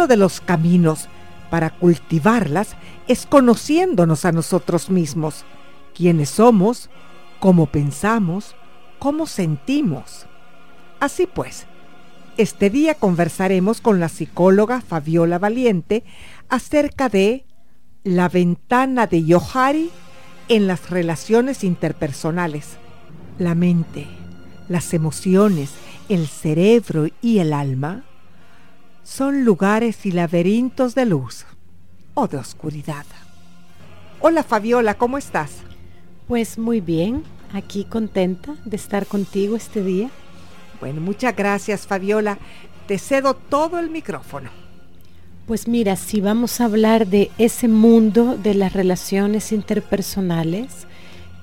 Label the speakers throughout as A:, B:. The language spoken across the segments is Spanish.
A: Uno de los caminos para cultivarlas es conociéndonos a nosotros mismos, quiénes somos, cómo pensamos, cómo sentimos. Así pues, este día conversaremos con la psicóloga Fabiola Valiente acerca de la ventana de Yohari en las relaciones interpersonales. La mente, las emociones, el cerebro y el alma son lugares y laberintos de luz o de oscuridad. Hola Fabiola, ¿cómo estás?
B: Pues muy bien, aquí contenta de estar contigo este día.
A: Bueno, muchas gracias Fabiola. Te cedo todo el micrófono.
B: Pues mira, si vamos a hablar de ese mundo de las relaciones interpersonales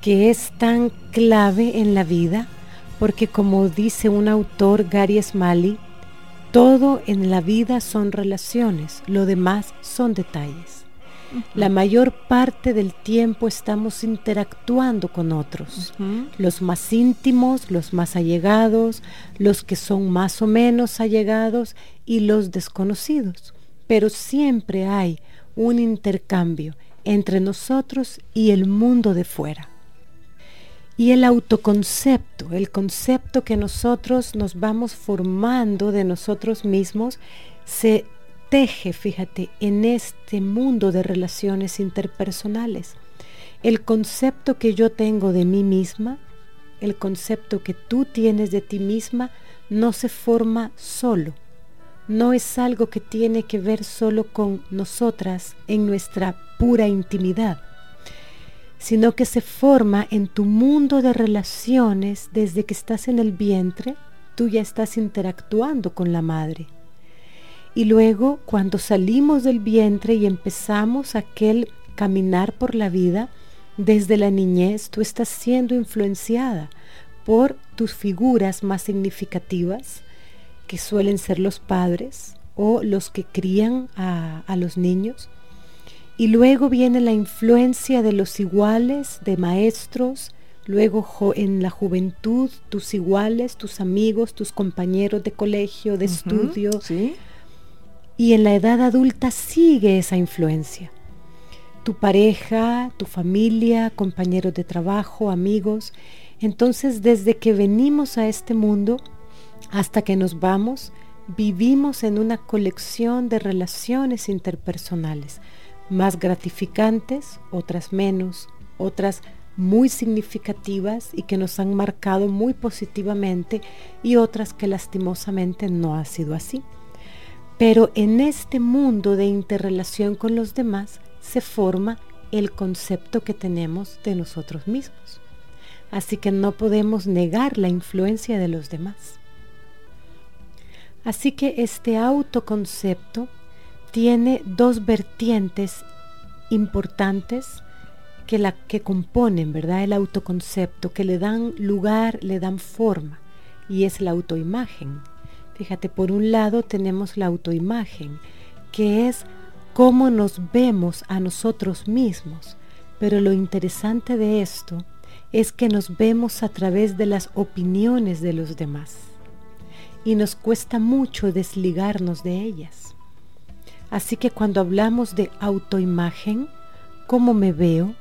B: que es tan clave en la vida, porque como dice un autor, Gary Smalley, todo en la vida son relaciones, lo demás son detalles. La mayor parte del tiempo estamos interactuando con otros, los más íntimos, los más allegados, los que son más o menos allegados y los desconocidos. Pero siempre hay un intercambio entre nosotros y el mundo de fuera. Y el autoconcepto, el concepto que nosotros nos vamos formando de nosotros mismos, se teje, fíjate, en este mundo de relaciones interpersonales. El concepto que yo tengo de mí misma, el concepto que tú tienes de ti misma, no se forma solo. No es algo que tiene que ver solo con nosotras en nuestra pura intimidad, sino que se forma en tu mundo de relaciones desde que estás en el vientre, tú ya estás interactuando con la madre y luego cuando salimos del vientre y empezamos aquel caminar por la vida, desde la niñez tú estás siendo influenciada por tus figuras más significativas, que suelen ser los padres o los que crían a, a los niños. Y luego viene la influencia de los iguales, de maestros, luego en la juventud, tus iguales, tus amigos, tus compañeros de colegio, de estudio. Y en la edad adulta sigue esa influencia. Tu pareja, tu familia, compañeros de trabajo, amigos. Entonces, desde que venimos a este mundo hasta que nos vamos, vivimos en una colección de relaciones interpersonales, más gratificantes, otras menos, otras muy significativas y que nos han marcado muy positivamente y otras que lastimosamente no ha sido así. Pero en este mundo de interrelación con los demás se forma el concepto que tenemos de nosotros mismos. Así que no podemos negar la influencia de los demás. Así que este autoconcepto tiene dos vertientes importantes que la que componen, ¿verdad? El autoconcepto, que le dan lugar, le dan forma, y es la autoimagen. Fíjate, por un lado tenemos la autoimagen, que es cómo nos vemos a nosotros mismos, pero lo interesante de esto es que nos vemos a través de las opiniones de los demás y nos cuesta mucho desligarnos de ellas. Así que cuando hablamos de autoimagen, cómo me veo,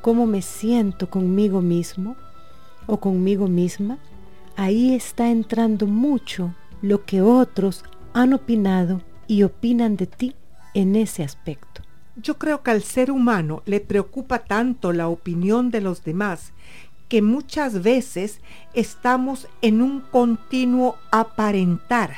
B: cómo me siento conmigo mismo o conmigo misma, ahí está entrando mucho lo que otros han opinado y opinan de ti en ese aspecto.
A: Yo creo que al ser humano le preocupa tanto la opinión de los demás que muchas veces estamos en un continuo aparentar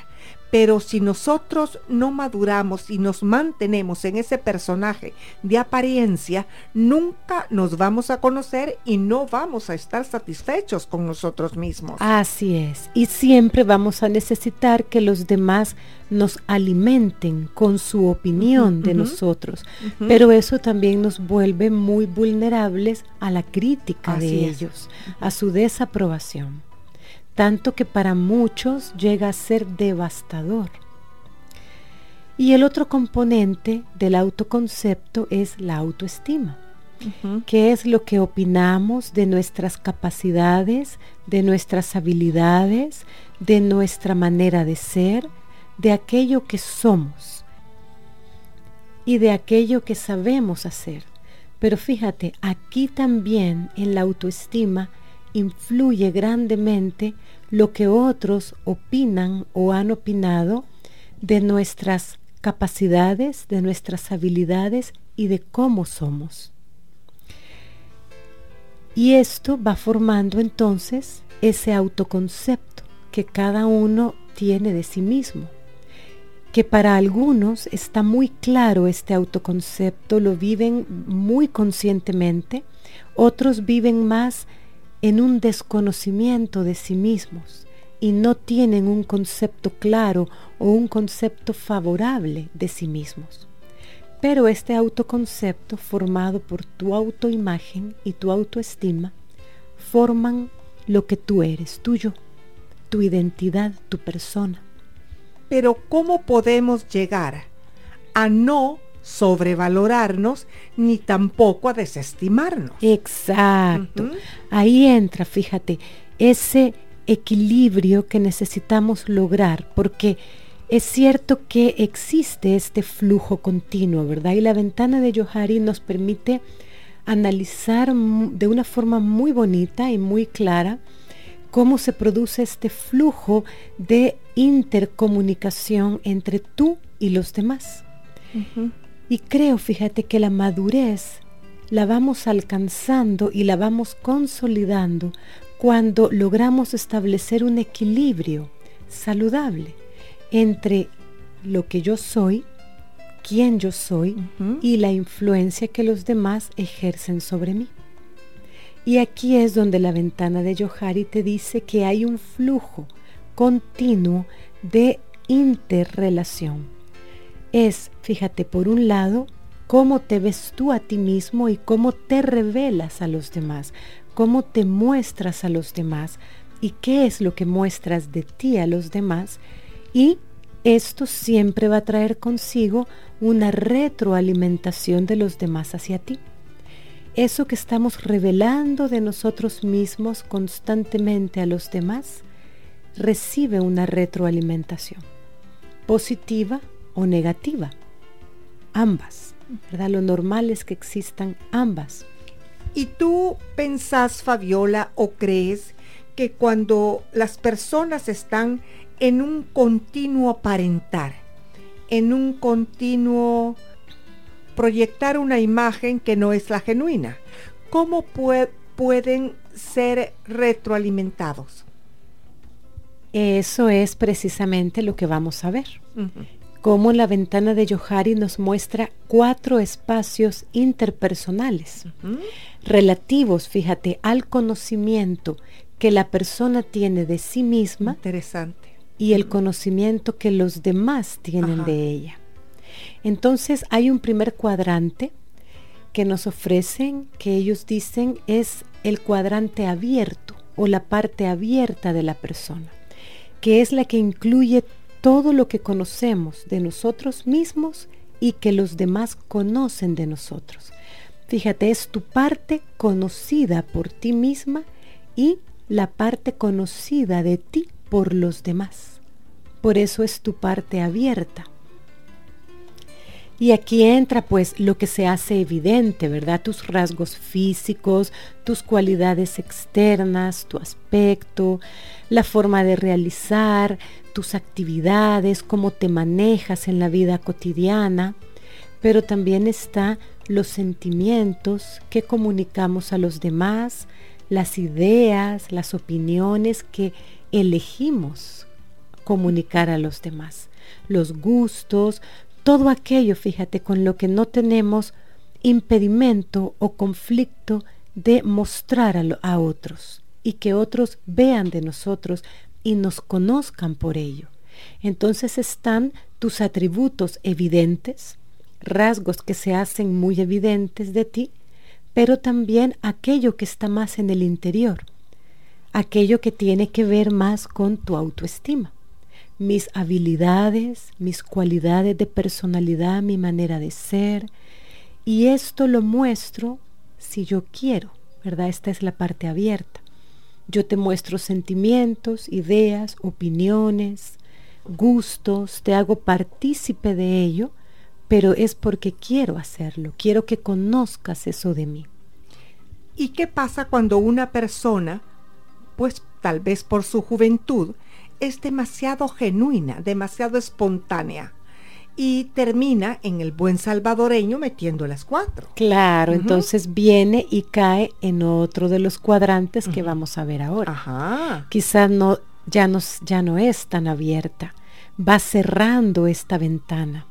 A: pero si nosotros no maduramos y nos mantenemos en ese personaje de apariencia, nunca nos vamos a conocer y no vamos a estar satisfechos con nosotros mismos.
B: Así es. Y siempre vamos a necesitar que los demás nos alimenten con su opinión de nosotros. Pero eso también nos vuelve muy vulnerables a la crítica de ellos, a su desaprobación tanto que para muchos llega a ser devastador. Y el otro componente del autoconcepto es la autoestima, que es lo que opinamos de nuestras capacidades, de nuestras habilidades, de nuestra manera de ser, de aquello que somos y de aquello que sabemos hacer. Pero fíjate, aquí también en la autoestima influye grandemente lo que otros opinan o han opinado de nuestras capacidades, de nuestras habilidades y de cómo somos. Y esto va formando entonces ese autoconcepto que cada uno tiene de sí mismo, que para algunos está muy claro este autoconcepto, lo viven muy conscientemente, otros viven más en un desconocimiento de sí mismos y no tienen un concepto claro o un concepto favorable de sí mismos. Pero este autoconcepto formado por tu autoimagen y tu autoestima forman lo que tú eres, tuyo, tu identidad, tu persona.
A: Pero ¿cómo podemos llegar a no sobrevalorarnos ni tampoco a desestimarnos.
B: Exacto. Ahí entra, fíjate, ese equilibrio que necesitamos lograr, porque es cierto que existe este flujo continuo, ¿verdad? Y la ventana de Johari nos permite analizar de una forma muy bonita y muy clara cómo se produce este flujo de intercomunicación entre tú y los demás. Y creo, fíjate, que la madurez la vamos alcanzando y la vamos consolidando cuando logramos establecer un equilibrio saludable entre lo que yo soy, quién yo soy y la influencia que los demás ejercen sobre mí. Y aquí es donde la ventana de Yohari te dice que hay un flujo continuo de interrelación es, fíjate, por un lado, cómo te ves tú a ti mismo y cómo te revelas a los demás, cómo te muestras a los demás y qué es lo que muestras de ti a los demás. Y esto siempre va a traer consigo una retroalimentación de los demás hacia ti. eso que estamos revelando de nosotros mismos constantemente a los demás recibe una retroalimentación, positiva o negativa, ambas, ¿verdad? Lo normal es que existan ambas.
A: ¿Y tú pensás, Fabiola, o crees que cuando las personas están en un continuo aparentar, en un continuo proyectar una imagen que no es la genuina. ¿Cómo pueden ser retroalimentados?
B: Eso es precisamente lo que vamos a ver. Cómo la ventana de Yohari nos muestra cuatro espacios interpersonales, relativos, fíjate, al conocimiento que la persona tiene de sí misma.
A: Interesante.
B: Y el conocimiento que los demás tienen de ella. Entonces hay un primer cuadrante que nos ofrecen, que ellos dicen es el cuadrante abierto o la parte abierta de la persona, que es la que incluye todo lo que conocemos de nosotros mismos y que los demás conocen de nosotros. Fíjate, es tu parte conocida por ti misma y la parte conocida de ti por los demás. Por eso es tu parte abierta. Y aquí entra pues lo que se hace evidente, ¿verdad? Tus rasgos físicos, tus cualidades externas, tu aspecto, la forma de realizar, tus actividades, cómo te manejas en la vida cotidiana, pero también está los sentimientos que comunicamos a los demás, las ideas, las opiniones que elegimos comunicar a los demás, los gustos, todo aquello, fíjate, con lo que no tenemos impedimento o conflicto de mostrar a, otros y que otros vean de nosotros y nos conozcan por ello. Entonces están tus atributos evidentes, rasgos que se hacen muy evidentes de ti, pero también aquello que está más en el interior, aquello que tiene que ver más con tu autoestima mis habilidades, mis cualidades de personalidad, mi manera de ser. Y esto lo muestro si yo quiero, ¿verdad? Esta es la parte abierta. Yo te muestro sentimientos, ideas, opiniones, gustos, te hago partícipe de ello, pero es porque quiero hacerlo, quiero que conozcas eso de mí.
A: ¿Y qué pasa cuando una persona, pues tal vez por su juventud, es demasiado genuina, demasiado espontánea y termina en el buen salvadoreño metiendo las cuatro.
B: Claro, entonces viene y cae en otro de los cuadrantes que vamos a ver ahora. Ajá. Quizás no ya no ya no es tan abierta. Va cerrando esta ventana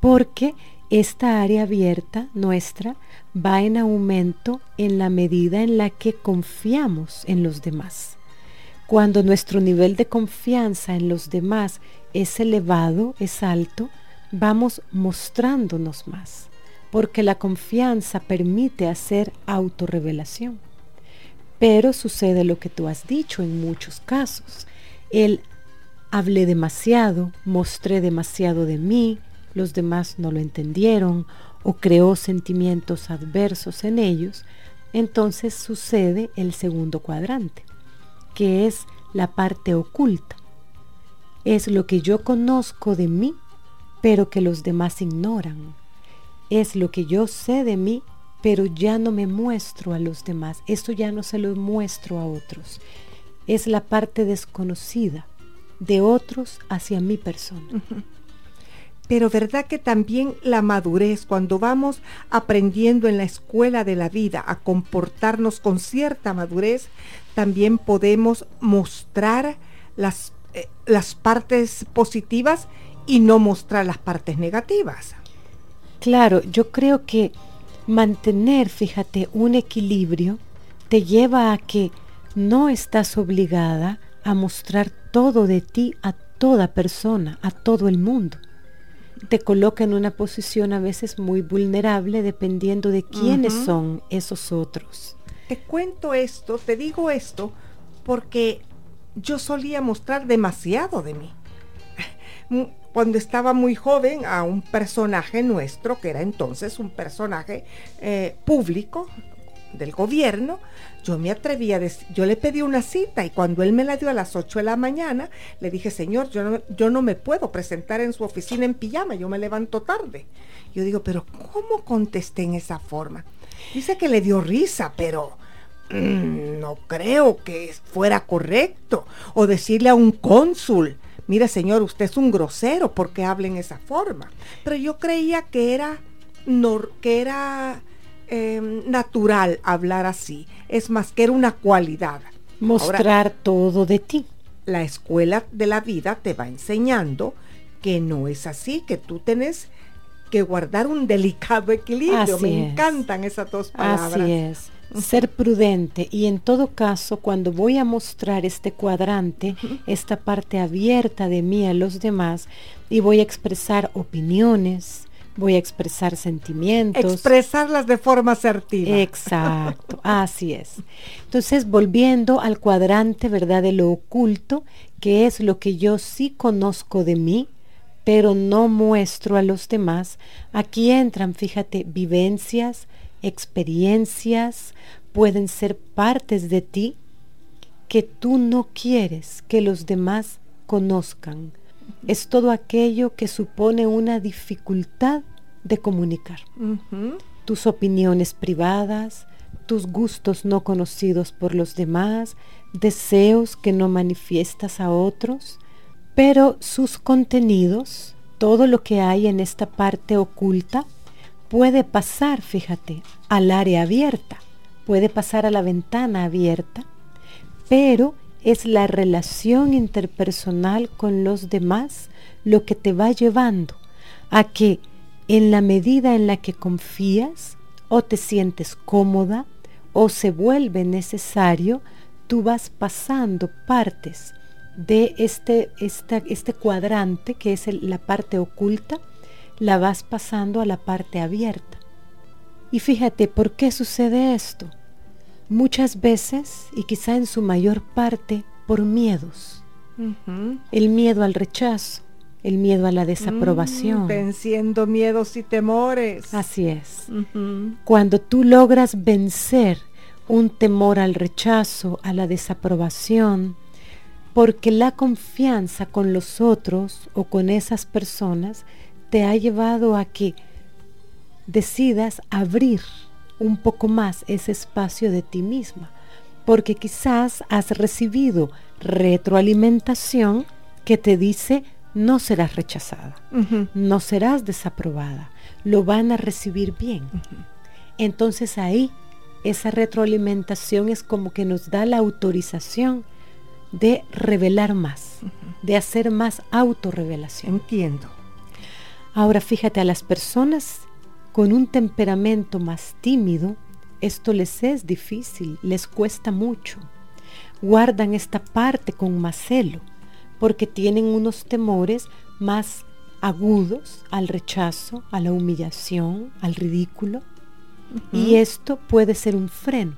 B: porque esta área abierta nuestra va en aumento en la medida en la que confiamos en los demás. Cuando nuestro nivel de confianza en los demás es elevado, es alto, vamos mostrándonos más, porque la confianza permite hacer autorrevelación. Pero sucede lo que tú has dicho en muchos casos. El hablé demasiado, mostré demasiado de mí, los demás no lo entendieron o creó sentimientos adversos en ellos, entonces sucede el segundo cuadrante que es la parte oculta. Es lo que yo conozco de mí, pero que los demás ignoran. Es lo que yo sé de mí, pero ya no me muestro a los demás. Esto ya no se lo muestro a otros. Es la parte desconocida de otros hacia mi persona.
A: Pero verdad que también la madurez, cuando vamos aprendiendo en la escuela de la vida a comportarnos con cierta madurez, también podemos mostrar las, eh, las partes positivas y no mostrar las partes negativas.
B: Claro, yo creo que mantener, fíjate, un equilibrio te lleva a que no estás obligada a mostrar todo de ti a toda persona, a todo el mundo te coloca en una posición a veces muy vulnerable dependiendo de quiénes son esos otros.
A: Te cuento esto, te digo esto, porque yo solía mostrar demasiado de mí. Cuando estaba muy joven a un personaje nuestro, que era entonces un personaje eh, público, del gobierno, yo me atreví a decir, yo le pedí una cita y cuando él me la dio a las 8 de la mañana, le dije, señor, yo no, yo no me puedo presentar en su oficina en pijama, yo me levanto tarde. Yo digo, pero ¿cómo contesté en esa forma? Dice que le dio risa, pero mm, no creo que fuera correcto. O decirle a un cónsul, mire señor, usted es un grosero porque habla en esa forma. Pero yo creía que era, que era em, natural hablar así. Es más, que era una cualidad.
B: Mostrar todo de ti.
A: La escuela de la vida te va enseñando que no es así, que tú tenés que guardar un delicado equilibrio. Me encantan esas dos palabras.
B: Así es. Ser prudente y en todo caso cuando voy a mostrar este cuadrante, esta parte abierta de mí a los demás y voy a expresar opiniones, voy a expresar sentimientos.
A: Expresarlas de forma asertiva.
B: Exacto, así es. Entonces, volviendo al cuadrante, ¿verdad? De lo oculto, que es lo que yo sí conozco de mí, pero no muestro a los demás. Aquí entran, fíjate, vivencias, experiencias, pueden ser partes de ti que tú no quieres que los demás conozcan. Es todo aquello que supone una dificultad de comunicar. Tus opiniones privadas, tus gustos no conocidos por los demás, deseos que no manifiestas a otros, pero sus contenidos, todo lo que hay en esta parte oculta, puede pasar, fíjate, al área abierta, puede pasar a la ventana abierta, pero es la relación interpersonal con los demás lo que te va llevando a que en la medida en la que confías o te sientes cómoda o se vuelve necesario, tú vas pasando partes de este, este cuadrante que es la parte oculta, la vas pasando a la parte abierta. Y fíjate, ¿por qué sucede esto? Muchas veces, y quizá en su mayor parte, por miedos. El miedo al rechazo, el miedo a la desaprobación.
A: Mm, venciendo miedos y temores.
B: Así es. Cuando tú logras vencer un temor al rechazo, a la desaprobación, porque la confianza con los otros o con esas personas te ha llevado a que decidas abrir un poco más ese espacio de ti misma, porque quizás has recibido retroalimentación que te dice no serás rechazada, no serás desaprobada, lo van a recibir bien. Entonces ahí esa retroalimentación es como que nos da la autorización de revelar más, de hacer más autorrevelación.
A: Entiendo.
B: Ahora fíjate, a las personas con un temperamento más tímido, esto les es difícil, les cuesta mucho. Guardan esta parte con más celo, porque tienen unos temores más agudos al rechazo, a la humillación, al ridículo. Y esto puede ser un freno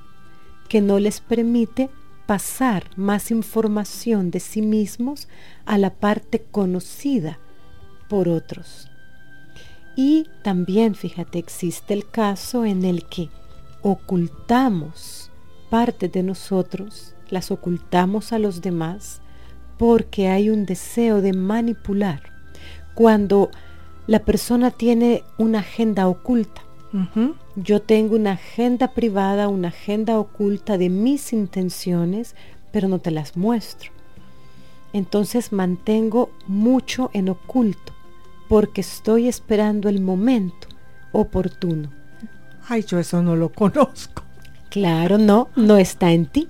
B: que no les permite pasar más información de sí mismos a la parte conocida por otros. Y también, fíjate, existe el caso en el que ocultamos parte de nosotros, las ocultamos a los demás porque hay un deseo de manipular. Cuando la persona tiene una agenda oculta, yo tengo una agenda privada, una agenda oculta de mis intenciones, pero no te las muestro. Entonces mantengo mucho en oculto porque estoy esperando el momento oportuno.
A: Ay, yo eso no lo conozco.
B: Claro, no, no está en ti.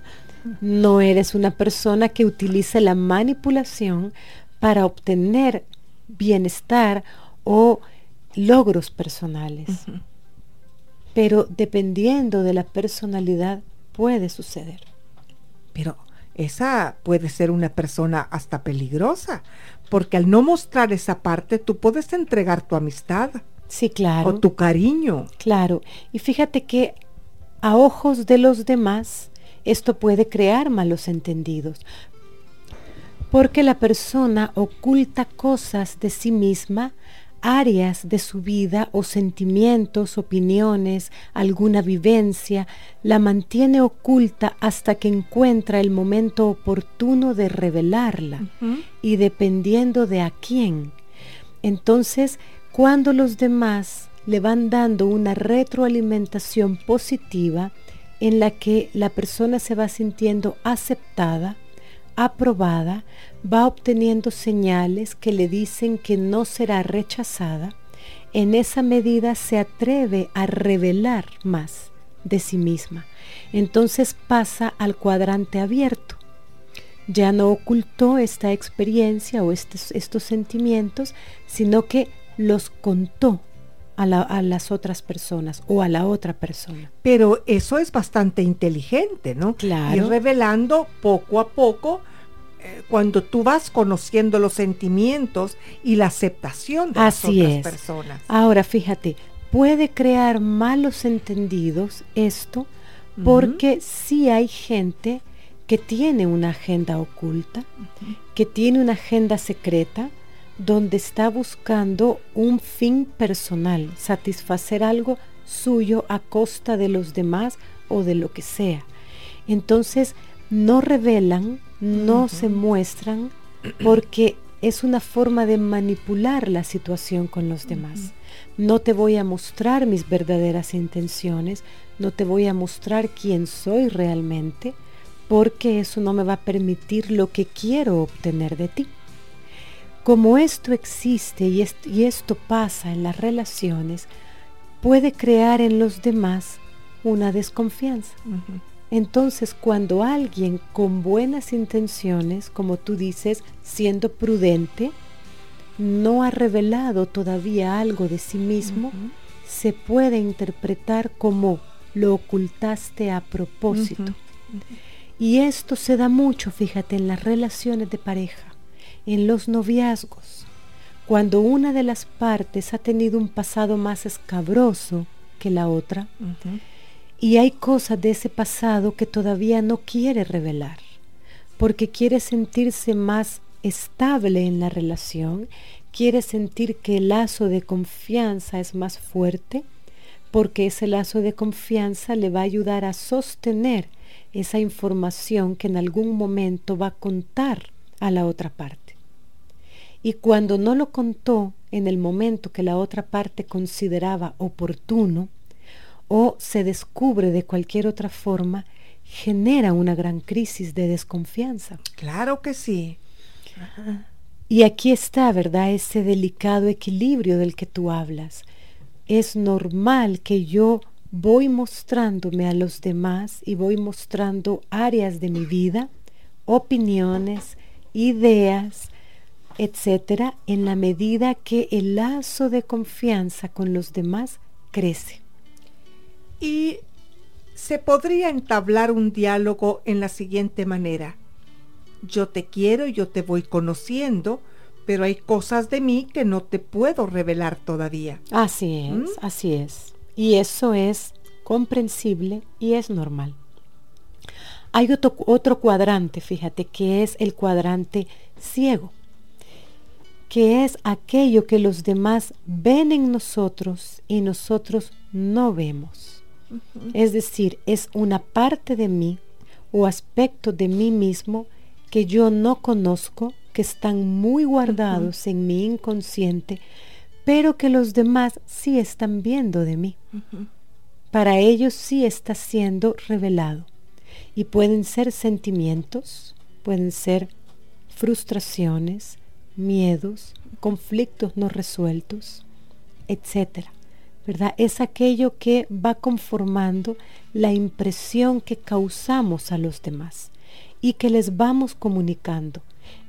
B: No eres una persona que utilice la manipulación para obtener bienestar o logros personales pero dependiendo de la personalidad puede suceder.
A: Pero esa puede ser una persona hasta peligrosa, porque al no mostrar esa parte tú puedes entregar tu amistad.
B: Sí, claro.
A: O tu cariño.
B: Claro. Y fíjate que a ojos de los demás esto puede crear malos entendidos, porque la persona oculta cosas de sí misma áreas de su vida o sentimientos, opiniones, alguna vivencia, la mantiene oculta hasta que encuentra el momento oportuno de revelarla y dependiendo de a quién. Entonces, cuando los demás le van dando una retroalimentación positiva en la que la persona se va sintiendo aceptada, aprobada, va obteniendo señales que le dicen que no será rechazada, en esa medida se atreve a revelar más de sí misma. Entonces pasa al cuadrante abierto. Ya no ocultó esta experiencia o estos, estos sentimientos, sino que los contó a, a, las otras personas o a la otra persona.
A: Pero eso es bastante inteligente, ¿no?
B: Claro.
A: Y revelando poco a poco eh, cuando tú vas conociendo los sentimientos y la aceptación de
B: Así
A: las otras
B: es.
A: personas.
B: Ahora, fíjate, puede crear malos entendidos esto porque sí hay gente que tiene una agenda oculta, que tiene una agenda secreta, donde está buscando un fin personal, satisfacer algo suyo a costa de los demás o de lo que sea. Entonces, no revelan, no se muestran porque es una forma de manipular la situación con los demás. No te voy a mostrar mis verdaderas intenciones, no te voy a mostrar quién soy realmente, porque eso no me va a permitir lo que quiero obtener de ti. Como esto existe y, est y esto pasa en las relaciones, puede crear en los demás una desconfianza.
A: Uh -huh.
B: Entonces, cuando alguien con buenas intenciones, como tú dices, siendo prudente, no ha revelado todavía algo de sí mismo, uh -huh. se puede interpretar como lo ocultaste a propósito. Uh -huh. Y esto se da mucho, fíjate, en las relaciones de pareja, en los noviazgos, cuando una de las partes ha tenido un pasado más escabroso que la otra, y hay cosas de ese pasado que todavía no quiere revelar, porque quiere sentirse más estable en la relación, quiere sentir que el lazo de confianza es más fuerte, porque ese lazo de confianza le va a ayudar a sostener esa información que en algún momento va a contar a la otra parte. Y cuando no lo contó en el momento que la otra parte consideraba oportuno, o se descubre de cualquier otra forma, genera una gran crisis de desconfianza.
A: Claro que sí.
B: Ajá. Y aquí está, ¿verdad? Ese delicado equilibrio del que tú hablas. Es normal que yo voy mostrándome a los demás y voy mostrando áreas de mi vida, opiniones, ideas, etcétera, en la medida que el lazo de confianza con los demás crece.
A: Y se podría entablar un diálogo en la siguiente manera. Yo te quiero, yo te voy conociendo, pero hay cosas de mí que no te puedo revelar todavía.
B: Así es, ¿Mm? así es. Y eso es comprensible y es normal. Hay otro, otro, cuadrante, fíjate, que es el cuadrante ciego, que es aquello que los demás ven en nosotros y nosotros no vemos. Uh -huh. Es decir, es una parte de mí o aspecto de mí mismo que yo no conozco, que están muy guardados uh -huh. en mi inconsciente, pero que los demás sí están viendo de mí. Uh -huh. Para ellos sí está siendo revelado. Y pueden ser sentimientos, pueden ser frustraciones, miedos, conflictos no resueltos, etcétera. ¿verdad? Es aquello que va conformando la impresión que causamos a los demás y que les vamos comunicando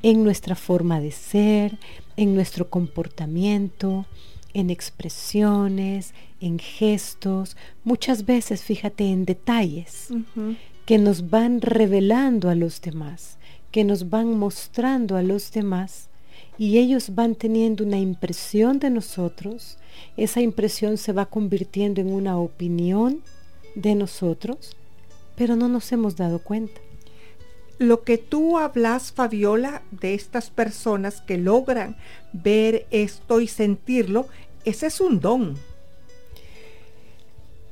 B: en nuestra forma de ser, en nuestro comportamiento, en expresiones, en gestos, muchas veces, fíjate, en detalles uh -huh. que nos van revelando a los demás, que nos van mostrando a los demás y ellos van teniendo una impresión de nosotros, esa impresión se va convirtiendo en una opinión de nosotros, pero no nos hemos dado cuenta.
A: lo que tú hablas, Fabiola, de estas personas que logran ver esto y sentirlo, ese es un don.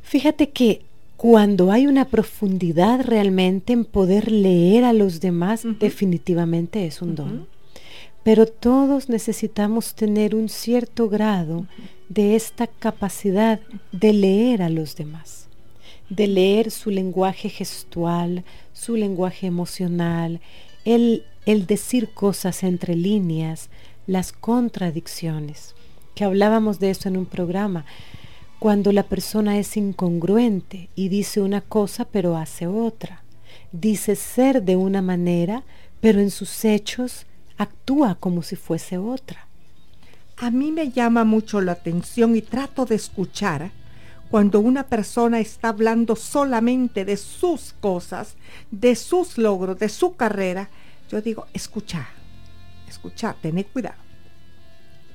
B: Fíjate que cuando hay una profundidad realmente en poder leer a los demás, definitivamente es un don. Pero todos necesitamos tener un cierto grado de esta capacidad de leer a los demás, de leer su lenguaje gestual, su lenguaje emocional, el, el decir cosas entre líneas, las contradicciones, que hablábamos de eso en un programa, cuando la persona es incongruente y dice una cosa pero hace otra, dice ser de una manera pero en sus hechos actúa como si fuese otra.
A: A mí me llama mucho la atención y trato de escuchar cuando una persona está hablando solamente de sus cosas, de sus logros, de su carrera, yo digo, escucha, escucha, tened cuidado.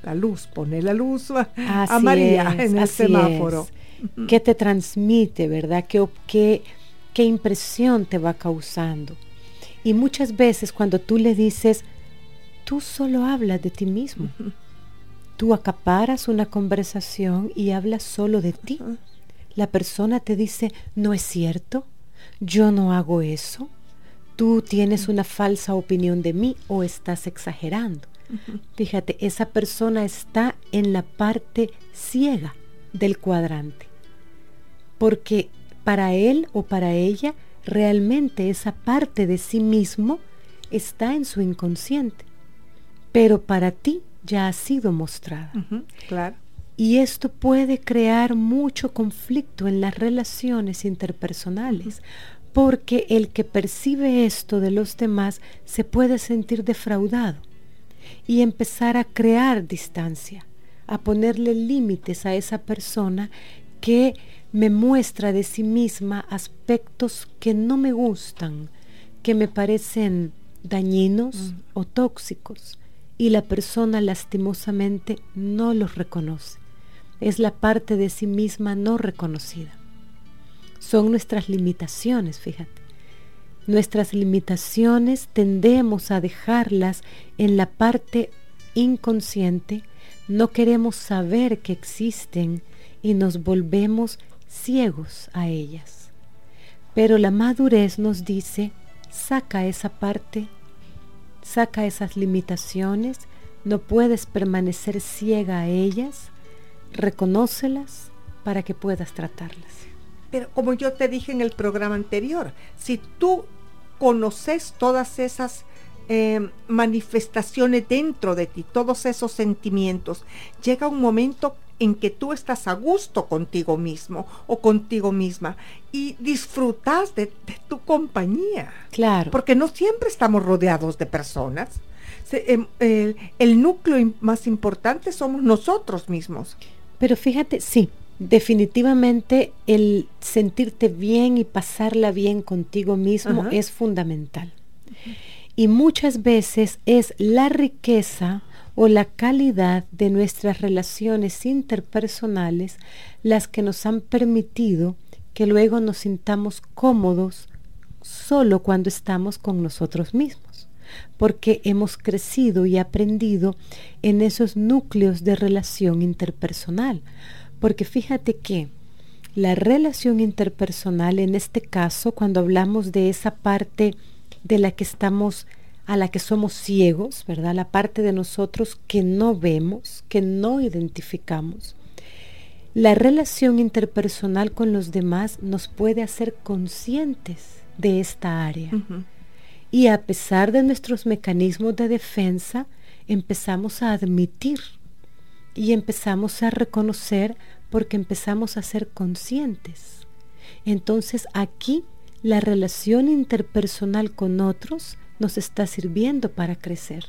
A: La luz, pone la luz a María en el semáforo.
B: ¿Qué te transmite, verdad? ¿Qué, qué, ¿Qué impresión te va causando? Y muchas veces cuando tú le dices, tú solo hablas de ti mismo. Tú acaparas una conversación y hablas solo de ti. La persona te dice, no es cierto, yo no hago eso, tú tienes una falsa opinión de mí o estás exagerando. Fíjate, esa persona está en la parte ciega del cuadrante, porque para él o para ella realmente esa parte de sí mismo está en su inconsciente, pero para ti ya ha sido mostrada.
A: claro.
B: Y esto puede crear mucho conflicto en las relaciones interpersonales, porque el que percibe esto de los demás se puede sentir defraudado y empezar a crear distancia, a ponerle límites a esa persona que me muestra de sí misma aspectos que no me gustan, que me parecen dañinos o tóxicos y la persona lastimosamente no los reconoce. Es la parte de sí misma no reconocida. Son nuestras limitaciones, fíjate. Nuestras limitaciones tendemos a dejarlas en la parte inconsciente, no queremos saber que existen y nos volvemos ciegos a ellas. Pero la madurez nos dice, saca esa parte saca esas limitaciones, no puedes permanecer ciega a ellas, reconócelas para que puedas tratarlas.
A: Pero como yo te dije en el programa anterior, si tú conoces todas esas eh, manifestaciones dentro de ti, todos esos sentimientos, llega un momento en que tú estás a gusto contigo mismo o contigo misma y disfrutas de, tu compañía.
B: Claro.
A: Porque no siempre estamos rodeados de personas. Em, el, núcleo más importante somos nosotros mismos.
B: Pero fíjate, sí, definitivamente el sentirte bien y pasarla bien contigo mismo es fundamental. Y muchas veces es la riqueza o la calidad de nuestras relaciones interpersonales las que nos han permitido que luego nos sintamos cómodos solo cuando estamos con nosotros mismos, porque hemos crecido y aprendido en esos núcleos de relación interpersonal. Porque fíjate que la relación interpersonal, en este caso, cuando hablamos de esa parte de la que estamos a la que somos ciegos, ¿verdad? La parte de nosotros que no vemos, que no identificamos. La relación interpersonal con los demás nos puede hacer conscientes de esta área. Y a pesar de nuestros mecanismos de defensa, empezamos a admitir y empezamos a reconocer porque empezamos a ser conscientes. Entonces aquí la relación interpersonal con otros nos está sirviendo para crecer,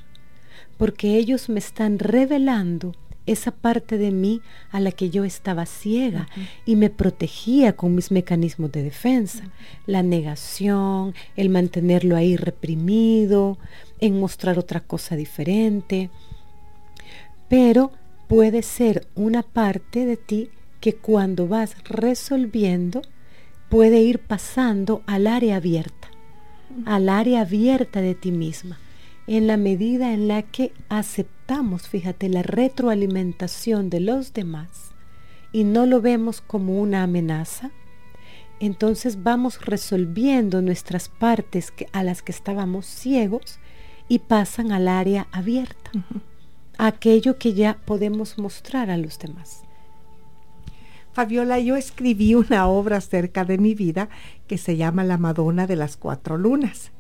B: porque ellos me están revelando esa parte de mí a la que yo estaba ciega y me protegía con mis mecanismos de defensa. La negación, el mantenerlo ahí reprimido, en mostrar otra cosa diferente. Pero puede ser una parte de ti que cuando vas resolviendo puede ir pasando al área abierta al área abierta de ti misma, en la medida en la que aceptamos, fíjate, la retroalimentación de los demás y no lo vemos como una amenaza, entonces vamos resolviendo nuestras partes a las que estábamos ciegos y pasan al área abierta, aquello que ya podemos mostrar a los demás.
A: Fabiola, yo escribí una obra acerca de mi vida que se llama La Madonna de las Cuatro Lunas.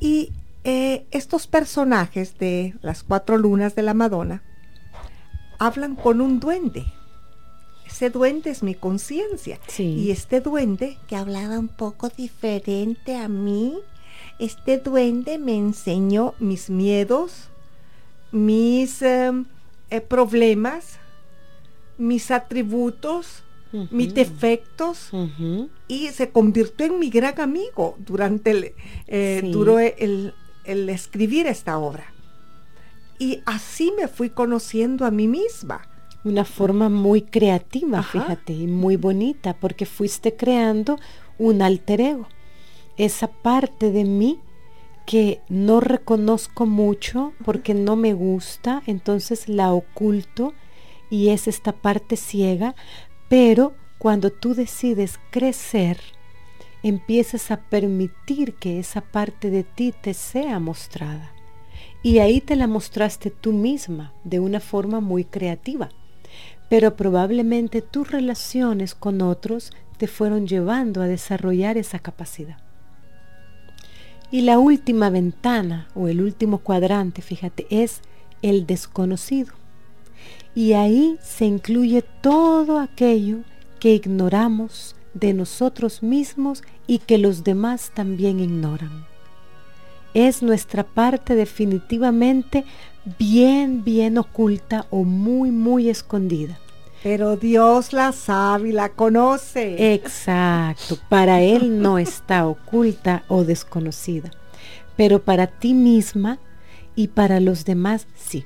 A: Y eh, estos personajes de las Cuatro Lunas de la Madonna hablan con un duende. Ese duende es mi conciencia. Y este duende, que hablaba un poco diferente a mí, este duende me enseñó mis miedos, mis em, eh, problemas, mis atributos, mis defectos y se convirtió en mi gran amigo durante el, eh, el, escribir esta obra. Y así me fui conociendo a mí misma.
B: Una forma muy creativa, fíjate, y muy bonita, porque fuiste creando un alter ego. Esa parte de mí que no reconozco mucho porque no me gusta, entonces la oculto y es esta parte ciega, pero cuando tú decides crecer, empiezas a permitir que esa parte de ti te sea mostrada. Y ahí te la mostraste tú misma de una forma muy creativa. Pero probablemente tus relaciones con otros te fueron llevando a desarrollar esa capacidad. Y la última ventana o el último cuadrante, fíjate, es el desconocido y ahí se incluye todo aquello que ignoramos de nosotros mismos y que los demás también ignoran. Es nuestra parte definitivamente bien, bien oculta o muy, muy escondida.
A: Pero Dios la sabe y la conoce.
B: Exacto, para Él no está oculta o desconocida, pero para ti misma y para los demás sí.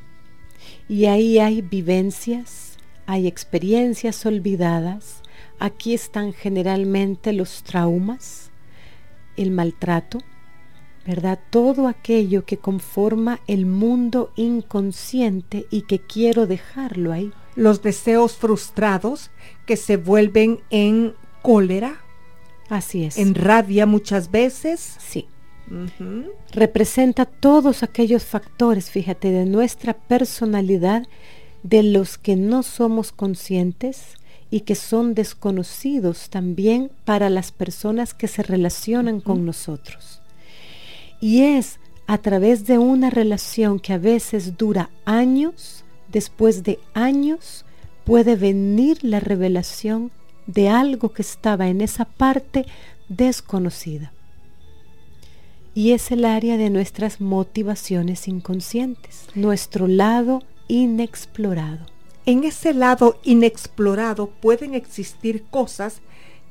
B: Y ahí hay vivencias, hay experiencias olvidadas. Aquí están generalmente los traumas, el maltrato, ¿verdad? Todo aquello que conforma el mundo inconsciente y que quiero dejarlo ahí.
A: Los deseos frustrados que se vuelven en cólera.
B: Así es.
A: En rabia muchas veces.
B: Sí. Representa todos aquellos factores, fíjate, de nuestra personalidad de los que no somos conscientes y que son desconocidos también para las personas que se relacionan con nosotros. Y es a través de una relación que a veces dura años, después de años, puede venir la revelación de algo que estaba en esa parte desconocida y es el área de nuestras motivaciones inconscientes, nuestro lado inexplorado.
A: En ese lado inexplorado pueden existir cosas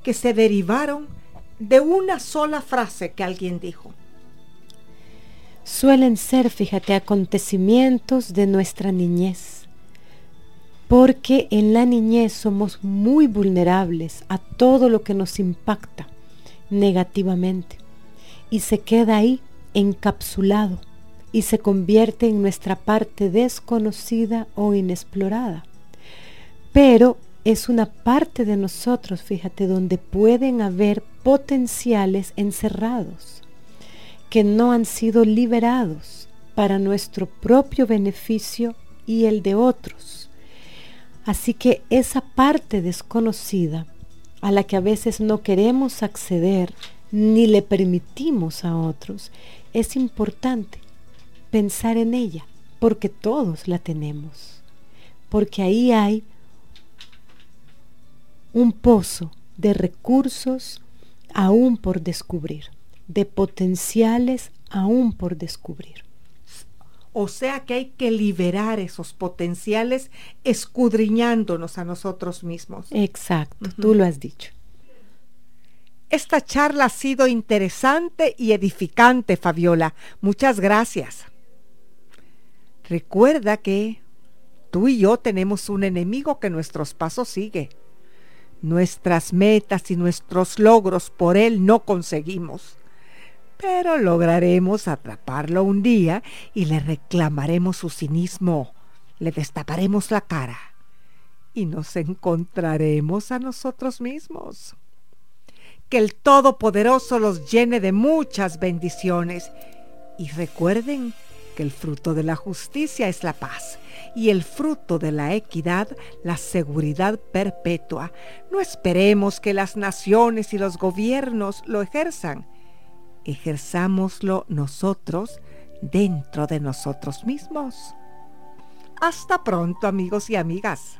A: que se derivaron de una sola frase que alguien dijo.
B: Suelen ser, fíjate, acontecimientos de nuestra niñez, porque en la niñez somos muy vulnerables a todo lo que nos impacta negativamente y se queda ahí encapsulado y se convierte en nuestra parte desconocida o inexplorada. Pero es una parte de nosotros, fíjate, donde pueden haber potenciales encerrados que no han sido liberados para nuestro propio beneficio y el de otros. Así que esa parte desconocida a la que a veces no queremos acceder ni le permitimos a otros, es importante pensar en ella, porque todos la tenemos, porque ahí hay un pozo de recursos aún por descubrir, de potenciales aún por descubrir.
A: O sea que hay que liberar esos potenciales escudriñándonos a nosotros mismos.
B: Exacto, tú lo has dicho.
A: Esta charla ha sido interesante y edificante, Fabiola. Muchas gracias. Recuerda que tú y yo tenemos un enemigo que nuestros pasos sigue. Nuestras metas y nuestros logros por él no conseguimos. pero lograremos atraparlo un día y le reclamaremos su cinismo, le destaparemos la cara y nos encontraremos a nosotros mismos. Que el Todopoderoso los llene de muchas bendiciones y recuerden que el fruto de la justicia es la paz y el fruto de la equidad la seguridad perpetua. No esperemos que las naciones y los gobiernos lo ejerzan. Ejerzámoslo nosotros dentro de nosotros mismos. Hasta pronto amigos y amigas.